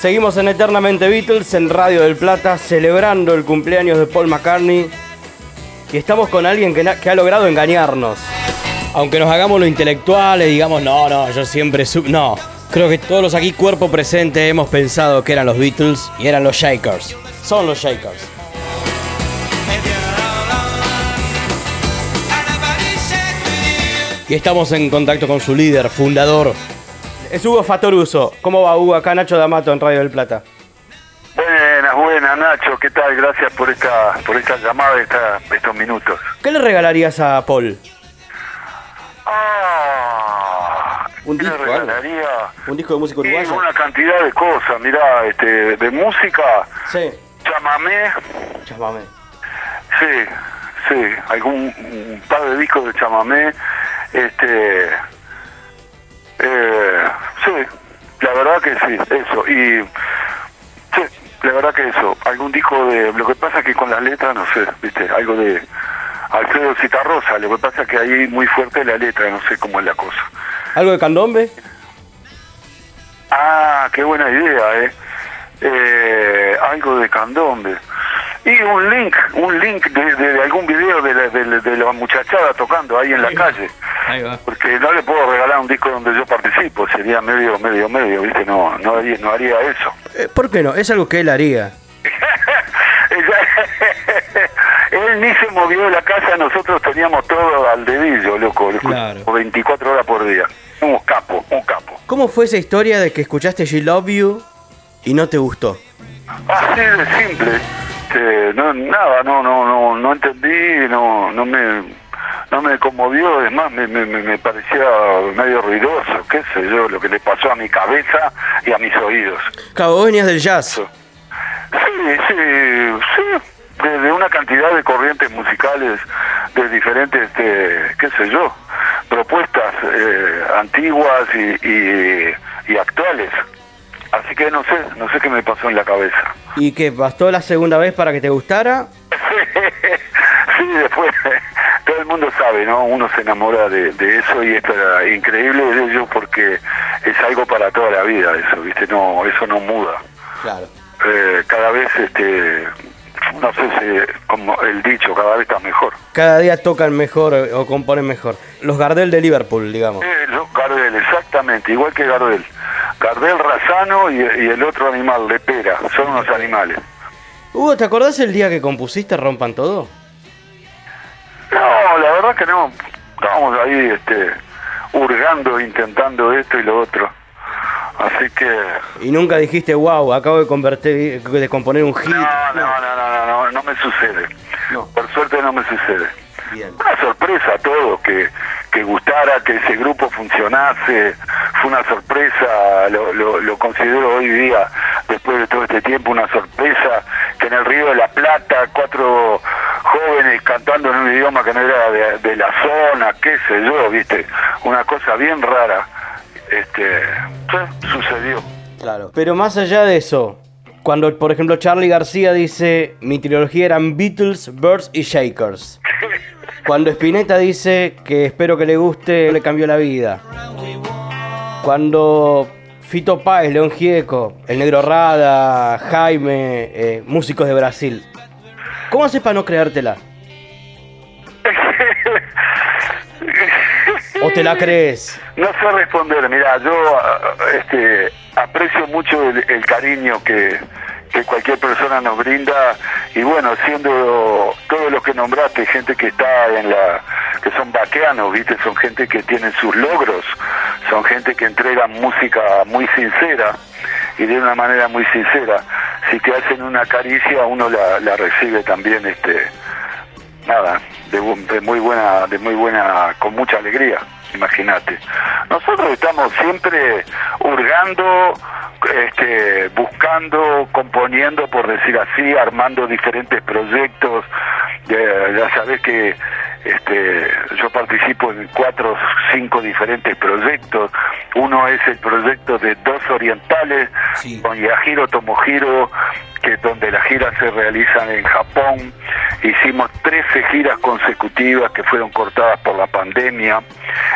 Seguimos en Eternamente Beatles en Radio del Plata celebrando el cumpleaños de Paul McCartney y estamos con alguien que, ha logrado engañarnos. Aunque nos hagamos lo intelectuales, digamos, no, no, yo siempre sub... No, creo que todos los aquí cuerpo presente hemos pensado que eran los Beatles y eran los Shakers. Son los Shakers. Y estamos en contacto con su líder, fundador, es Hugo Fatoruso. ¿Cómo va Hugo? Acá Nacho D'Amato en Radio del Plata. Buenas Nacho, ¿qué tal? Gracias por esta, por esta llamada, esta, estos minutos. ¿Qué le regalarías a Paul? Ah, un disco, le regalaría? Un disco de música uruguaya. una cantidad de cosas, mirá, este, de música. Sí. Chamamé. Chamamé. Sí, sí, algún un par de discos de chamamé. Este eh, sí, la verdad que sí, eso. Y la verdad que eso. Algún disco de. Lo que pasa es que con las letras, no sé, viste, algo de. Alfredo Citarrosa, lo que pasa es que ahí muy fuerte la letra, no sé cómo es la cosa. ¿Algo de candombe? Ah, qué buena idea, ¿eh? eh algo de candombe. Y un link, un link de, algún video de la, de la muchachada tocando ahí en la calle. Porque no le puedo regalar un disco donde yo participo, sería medio, medio, medio, ¿viste? No, no, haría, no haría eso. Eh, ¿Por qué no? Es algo que él haría. él ni se movió de la casa, nosotros teníamos todo al dedillo, loco, claro. 24 horas por día. Un capo, un capo. ¿Cómo fue esa historia de que escuchaste She Love You y no te gustó? Así de simple. no, nada, no, no, no, no entendí, no, no me no me conmovió, además me, me, me, parecía medio ruidoso, qué sé yo, lo que le pasó a mi cabeza y a mis oídos. Cabo, venías del jazz. Sí, sí, sí, de, una cantidad de corrientes musicales de diferentes, este, qué sé yo, propuestas eh, antiguas y, y, actuales. Así que no sé, no sé qué me pasó en la cabeza. ¿Y qué, bastó la segunda vez para que te gustara? sí, después todo el mundo sabe, ¿no? Uno se enamora de, eso y esto era increíble de ello porque es algo para toda la vida eso, ¿viste? No, eso no muda. Claro. Eh, cada vez, este, no sé si, como el dicho, cada vez está mejor. Cada día tocan mejor o componen mejor. Los Gardel de Liverpool, digamos. Eh, los Gardel, exactamente, igual que Gardel. Gardel Razano y, y el otro animal, Lepera, son unos animales. Hugo, ¿te acordás el día que compusiste Rompan Todo? No, la verdad que no. Estábamos ahí este, hurgando, intentando esto y lo otro. Así que... Y nunca dijiste, wow, acabo de convertir, de componer un hit. No, no, no, no, no, no, me sucede. Por suerte no me sucede. Una sorpresa todo, que, que gustara, que ese grupo funcionase, fue una sorpresa, lo, lo, lo considero hoy día, después de todo este tiempo, una sorpresa, que en el Río de la Plata cuatro jóvenes cantando en un idioma que no era de, la zona, qué sé yo, viste, una cosa bien rara, este, sucedió. Claro, pero más allá de eso, cuando por ejemplo Charlie García dice mi trilogía eran Beatles, Birds y Shakers. Cuando Spinetta dice que espero que le guste, le cambió la vida. Cuando Fito Páez, León Gieco, El Negro Rada, Jaime, eh, músicos de Brasil, ¿Cómo haces para no creértela? ¿O te la crees? No sé responder, mira, yo este, aprecio mucho el, cariño que, cualquier persona nos brinda. Y bueno, siendo todo lo que nombraste, gente que está en la, que son vaqueanos, viste, son gente que tienen sus logros, son gente que entrega música muy sincera y de una manera muy sincera si te hacen una caricia uno la, recibe también este nada de, muy buena de muy buena con mucha alegría imagínate. Nosotros estamos siempre hurgando este, buscando componiendo por decir así armando diferentes proyectos ya sabes que este, yo participo en cuatro o cinco diferentes proyectos. Uno es el proyecto de Dos Orientales con Yahiro Tomohiro, que donde las giras se realizan en Japón. Hicimos 13 giras consecutivas que fueron cortadas por la pandemia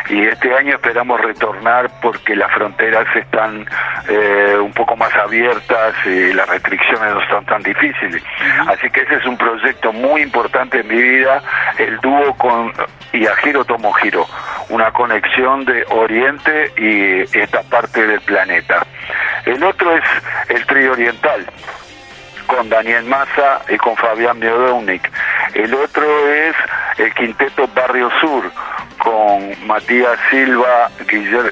y este año esperamos retornar porque las fronteras están eh, un poco más abiertas y las restricciones no son tan difíciles. Así que ese es un proyecto muy importante en mi vida, el dúo con Yahiro Tomohiro, una conexión de Oriente y esta parte del planeta. El otro es el trío oriental con Daniel Massa y con Fabián Miodownik. El otro es el quinteto Barrio Sur, con Matías Silva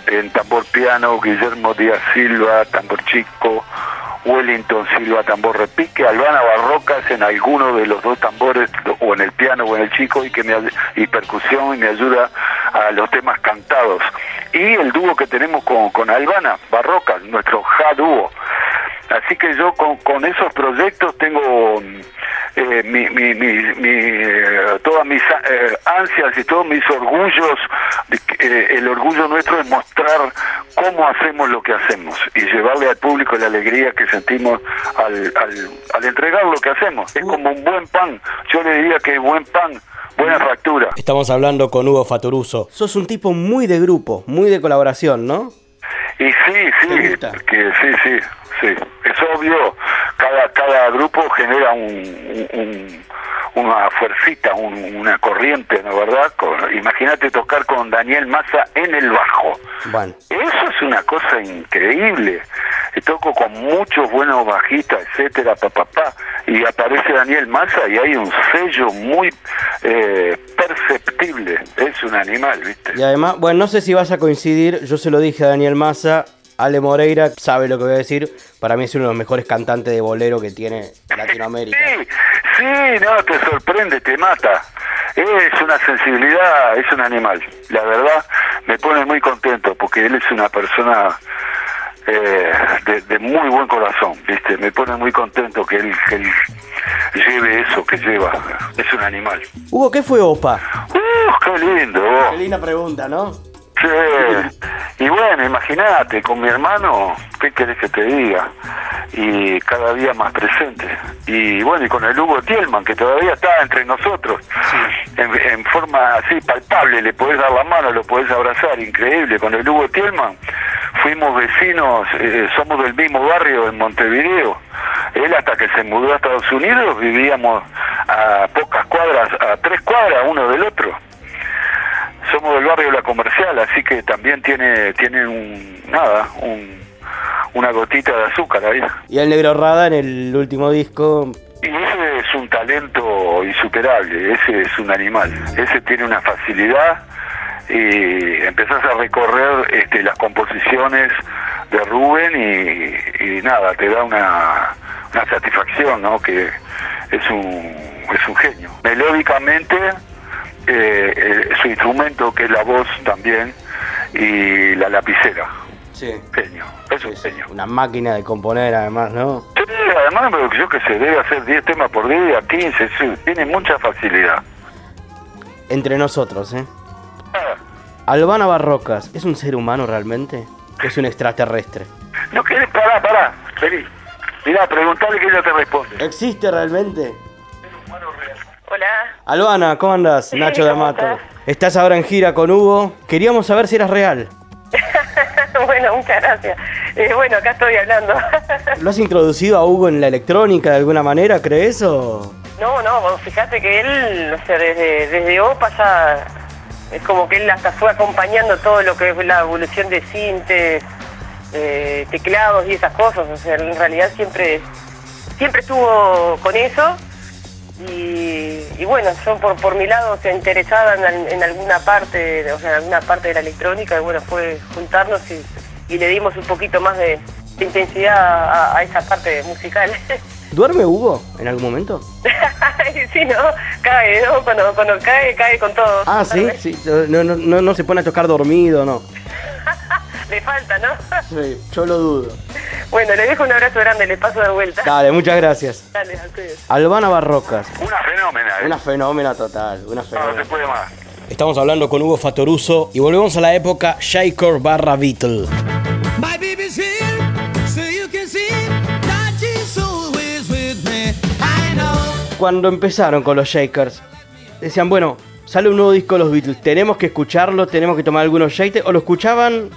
en tambor piano, Guillermo Díaz Silva, tambor chico, Wellington Silva, tambor repique, Albana Barrocas en alguno de los dos tambores, o en el piano o en el chico, y, que me, y percusión y me ayuda a los temas cantados. Y el dúo que tenemos con, con Albana Barrocas, nuestro ja dúo. Así que yo con, con esos proyectos tengo eh, mi, mi, mi, eh, todas mis eh, ansias y todos mis orgullos, el orgullo nuestro es mostrar cómo hacemos lo que hacemos y llevarle al público la alegría que sentimos al, al, al entregar lo que hacemos. Es como un buen pan, yo le diría que es buen pan, buena factura. Estamos hablando con Hugo Fatoruso. Sos un tipo muy de grupo, muy de colaboración, ¿no? Y sí, sí, que sí, sí, sí, es obvio, cada, cada grupo genera un, una fuercita, una corriente, ¿no verdad? Imagínate tocar con Daniel Massa en el bajo. Bueno. Eso es una cosa increíble. Toco con muchos buenos bajistas, etcétera, papá, pa, y aparece Daniel Massa y hay un sello muy eh, perceptible. Es un animal, ¿viste? Y además, bueno, no sé si vas a coincidir, yo se lo dije a Daniel Massa, Ale Moreira sabe lo que voy a decir. Para mí es uno de los mejores cantantes de bolero que tiene Latinoamérica. Sí, sí, no, te sorprende, te mata. Es una sensibilidad, es un animal. La verdad, me pone muy contento porque él es una persona eh, de, muy buen corazón, ¿viste? Me pone muy contento que él, lleve eso que lleva. Es un animal. Hugo, ¿qué fue OPA? Uh, qué lindo. Qué linda pregunta, ¿no? Sí, y bueno, imagínate, con mi hermano, ¿qué querés que te diga? Y cada día más presente. Y bueno, y con el Hugo Tielman, que todavía está entre nosotros, en, forma así palpable, le podés dar la mano, lo podés abrazar, increíble. Con el Hugo Tielman fuimos vecinos, eh, somos del mismo barrio en Montevideo. Él hasta que se mudó a Estados Unidos vivíamos a pocas cuadras, a tres cuadras uno del otro somos del barrio la comercial, así que también tiene, tiene un, nada, un, una gotita de azúcar ahí. Y el negro Rada en el último disco. Y ese es un talento insuperable, ese es un animal, ese tiene una facilidad y empezás a recorrer este, las composiciones de Rubén y, y nada, te da una, una satisfacción, ¿no? Que es un, es un genio. Melódicamente eh, eh, su instrumento, que es la voz también, y la lapicera. Sí. Genio, es un genio. Una máquina de componer, además, ¿no? Sí, además, yo que se debe hacer 10 temas por día, 15, tiene mucha facilidad. Entre nosotros, ¿eh? Ah. Albana Barrocas, ¿es un ser humano realmente? ¿Es un extraterrestre? No querés, pará, pará, feliz. Mirá, preguntale que ella te responde. ¿Existe realmente? Albana, ¿cómo andas? Nacho de Amato. Estás? ahora en gira con Hugo. Queríamos saber si eras real. bueno, muchas gracias. Eh, bueno, acá estoy hablando. ¿Lo has introducido a Hugo en la electrónica de alguna manera, crees o...? No, no, fíjate que él, o sea, desde, desde OPA ya es como que él hasta fue acompañando todo lo que es la evolución de cintes, eh, teclados y esas cosas. O sea, en realidad siempre, siempre estuvo con eso y, bueno, yo por, por mi lado se interesaba en, alguna parte, o sea, en alguna parte de la electrónica, y bueno, fue juntarnos y, le dimos un poquito más de, intensidad a, esa parte musical. ¿Duerme Hugo en algún momento? sí, ¿no? Cae, ¿no? Cuando, cuando cae, cae con todo. Ah, sí, sí. No, no, no, no se pone a tocar dormido, ¿no? Le falta, ¿no? sí, yo lo dudo. Bueno, le dejo un abrazo grande, le paso de vuelta. Dale, muchas gracias. Dale, a ustedes. Albana Barrocas. Una fenómena, ¿eh? Una fenómena total, una fenómena. No, se puede más. Estamos hablando con Hugo Fatoruso y volvemos a la época Shaker barra Beatle. My baby's here, so you can see that she's always with me. I know. Cuando empezaron con los Shakers, decían, bueno, sale un nuevo disco de los Beatles, tenemos que escucharlo, tenemos que tomar algunos shakers, o lo escuchaban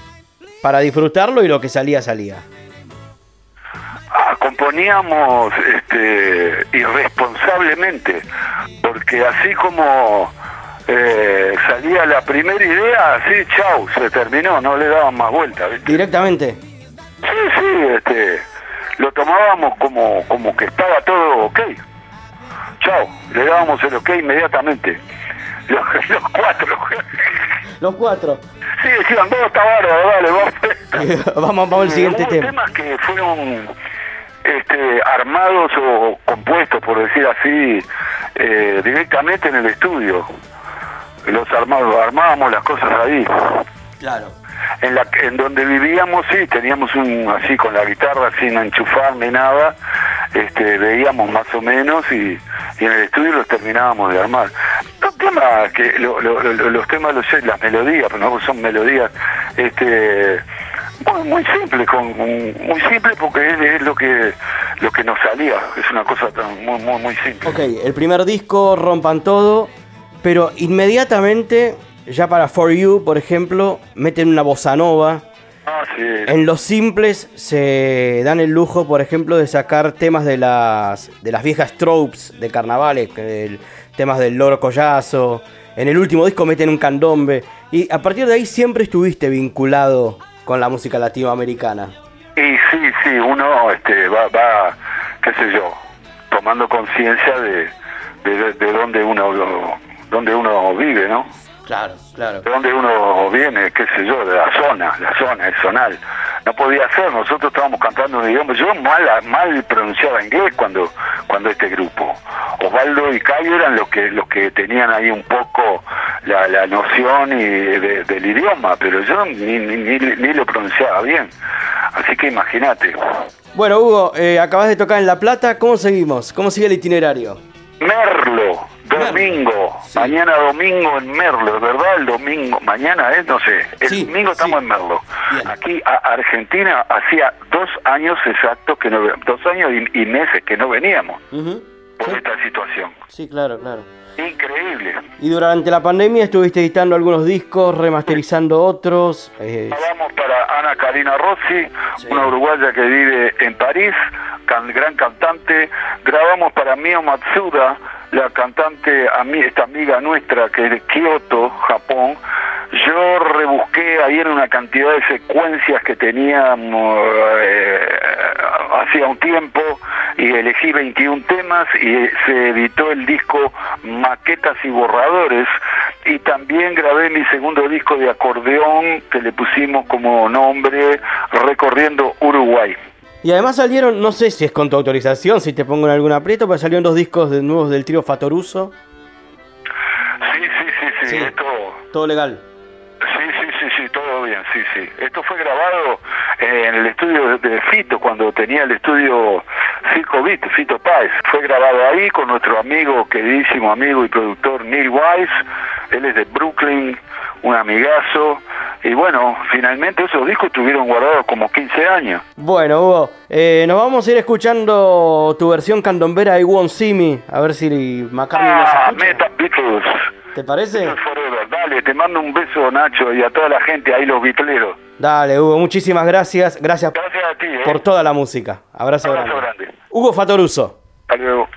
para disfrutarlo y lo que salía, salía. Ah, componíamos este, irresponsablemente, porque así como eh, salía la primera idea, así, chau, se terminó, no le daban más vuelta. ¿viste? Directamente. Sí, sí, este, lo tomábamos como, como que estaba todo ok. Chau, le dábamos el ok inmediatamente. Los, los cuatro. Los cuatro. Sí, decían, todo está bárbaro, dale, vamos. vamos, vamos al siguiente Hubo tema. temas que fueron este, armados o compuestos, por decir así, eh, directamente en el estudio. Los armados, armábamos las cosas ahí. Claro. En, la, en donde vivíamos, sí, teníamos un, así con la guitarra sin enchufar ni nada, este, veíamos más o menos y, y en el estudio los terminábamos de armar. Que, lo- lo- lo- los temas, los, las melodías, no son melodías, este, muy, muy simples, muy simple porque es, es lo que lo que nos salía, es una cosa tan, muy, muy, muy simple. Ok, el primer disco rompan todo, pero inmediatamente, ya para For You, por ejemplo, meten una bossa nova. Ah, sí. En los simples se dan el lujo, por ejemplo, de sacar temas de las, de las viejas tropes de carnavales, el- temas del loro collazo. En el último disco meten un candombe. Y a partir de ahí siempre estuviste vinculado con la música latinoamericana. Y sí, sí, uno este, va, va, qué sé yo, tomando conciencia de, de, de dónde uno dónde uno vive, ¿no? Claro, claro. De dónde uno viene, qué sé yo, de la zona, la zona, el zonal. No podía ser, nosotros estábamos cantando un idioma, yo mal, mal pronunciaba inglés cuando cuando este grupo. Osvaldo y Cayo eran los que los que tenían ahí un poco la, la noción y de- del idioma, pero yo ni, ni, ni, ni lo pronunciaba bien. Así que imagínate. Bueno, Hugo, eh, acabas de tocar en La Plata. ¿Cómo seguimos? ¿Cómo sigue el itinerario? Merlo, domingo, Sí. mañana domingo en Merlo, ¿verdad? El domingo, mañana es, no sé, el Sí, domingo estamos sí. en Merlo. Bien. Aquí a Argentina hacía dos años exactos que no, dos años y, y meses que no veníamos por esta situación. Sí, claro, claro. Increíble. Y durante la pandemia estuviste editando algunos discos, remasterizando otros. eh, Grabamos para Ana Karina Rossi, una uruguaya que vive en París, can- gran cantante. Grabamos para Mio Matsuda, la cantante, esta amiga nuestra que es de Kioto, Japón. Yo rebusqué ahí en una cantidad de secuencias que teníamos eh, hacía un tiempo y elegí 21 temas y se editó el disco Maquetas y Borradores y también grabé mi segundo disco de acordeón que le pusimos como nombre Recorriendo Uruguay. Y además salieron, no sé si es con tu autorización, si te pongo en algún aprieto, pero salieron dos discos de nuevos del trío Fatoruso. Sí, sí, sí, sí, Sí. esto... Todo legal. Sí, sí, sí, sí, todo bien, sí, sí. Esto fue grabado eh, en el estudio de- de Fito, cuando tenía el estudio Circo Beat, Fito Páez. Fue grabado ahí con nuestro amigo, queridísimo amigo y productor Neil Wise. Él es de Brooklyn, un amigazo. Y bueno, finalmente esos discos estuvieron guardados como 15 años. Bueno, Hugo, eh, nos vamos a ir escuchando tu versión candombera I Won't See Me, a ver si nos Ah, escucha. Meta Beatles. ¿Te parece? Dale, te mando un beso, Nacho, y a toda la gente ahí, los bitleros. Dale, Hugo, muchísimas gracias. Gracias Gracias a ti, ¿eh? por toda la música. Abrazo, Abrazo grande. grande. Hugo Fatoruso. Hasta luego.